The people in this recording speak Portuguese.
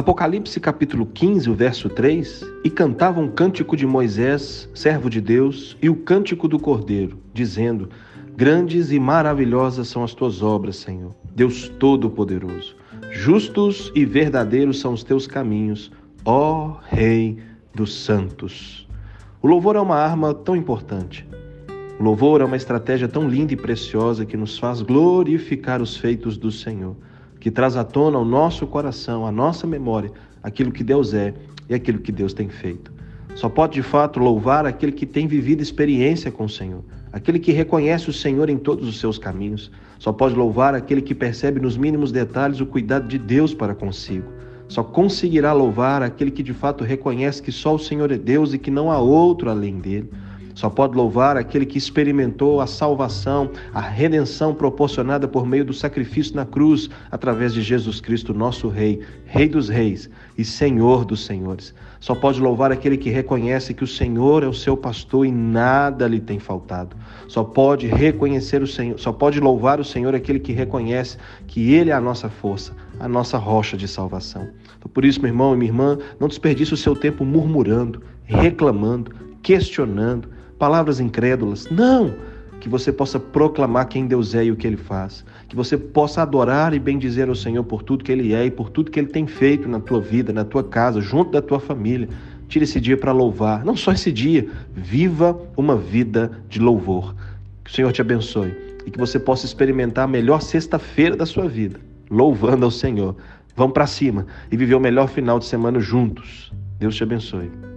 Apocalipse capítulo 15, o verso 3: E cantava um cântico de Moisés, servo de Deus, e o cântico do Cordeiro, dizendo: Grandes e maravilhosas são as tuas obras, Senhor, Deus Todo-Poderoso. Justos e verdadeiros são os teus caminhos, ó Rei dos Santos. O louvor é uma arma tão importante. O louvor é uma estratégia tão linda e preciosa que nos faz glorificar os feitos do Senhor que traz à tona ao nosso coração, à nossa memória, aquilo que Deus é e aquilo que Deus tem feito. Só pode de fato louvar aquele que tem vivido experiência com o Senhor, aquele que reconhece o Senhor em todos os seus caminhos. Só pode louvar aquele que percebe nos mínimos detalhes o cuidado de Deus para consigo. Só conseguirá louvar aquele que de fato reconhece que só o Senhor é Deus e que não há outro além dele. Só pode louvar aquele que experimentou a salvação, a redenção proporcionada por meio do sacrifício na cruz, através de Jesus Cristo, nosso Rei, Rei dos Reis e Senhor dos Senhores. Só pode louvar aquele que reconhece que o Senhor é o seu pastor e nada lhe tem faltado. Só pode reconhecer o Senhor, só pode louvar o Senhor aquele que reconhece que Ele é a nossa força, a nossa rocha de salvação. Então, por isso, meu irmão e minha irmã, não desperdice o seu tempo murmurando, reclamando, questionando palavras incrédulas. Não! Que você possa proclamar quem Deus é e o que Ele faz. Que você possa adorar e bendizer ao Senhor por tudo que Ele é e por tudo que Ele tem feito na tua vida, na tua casa, junto da tua família. Tire esse dia para louvar. Não só esse dia. Viva uma vida de louvor. Que o Senhor te abençoe e que você possa experimentar a melhor sexta-feira da sua vida, louvando ao Senhor. Vamos para cima e viver o melhor final de semana juntos. Deus te abençoe.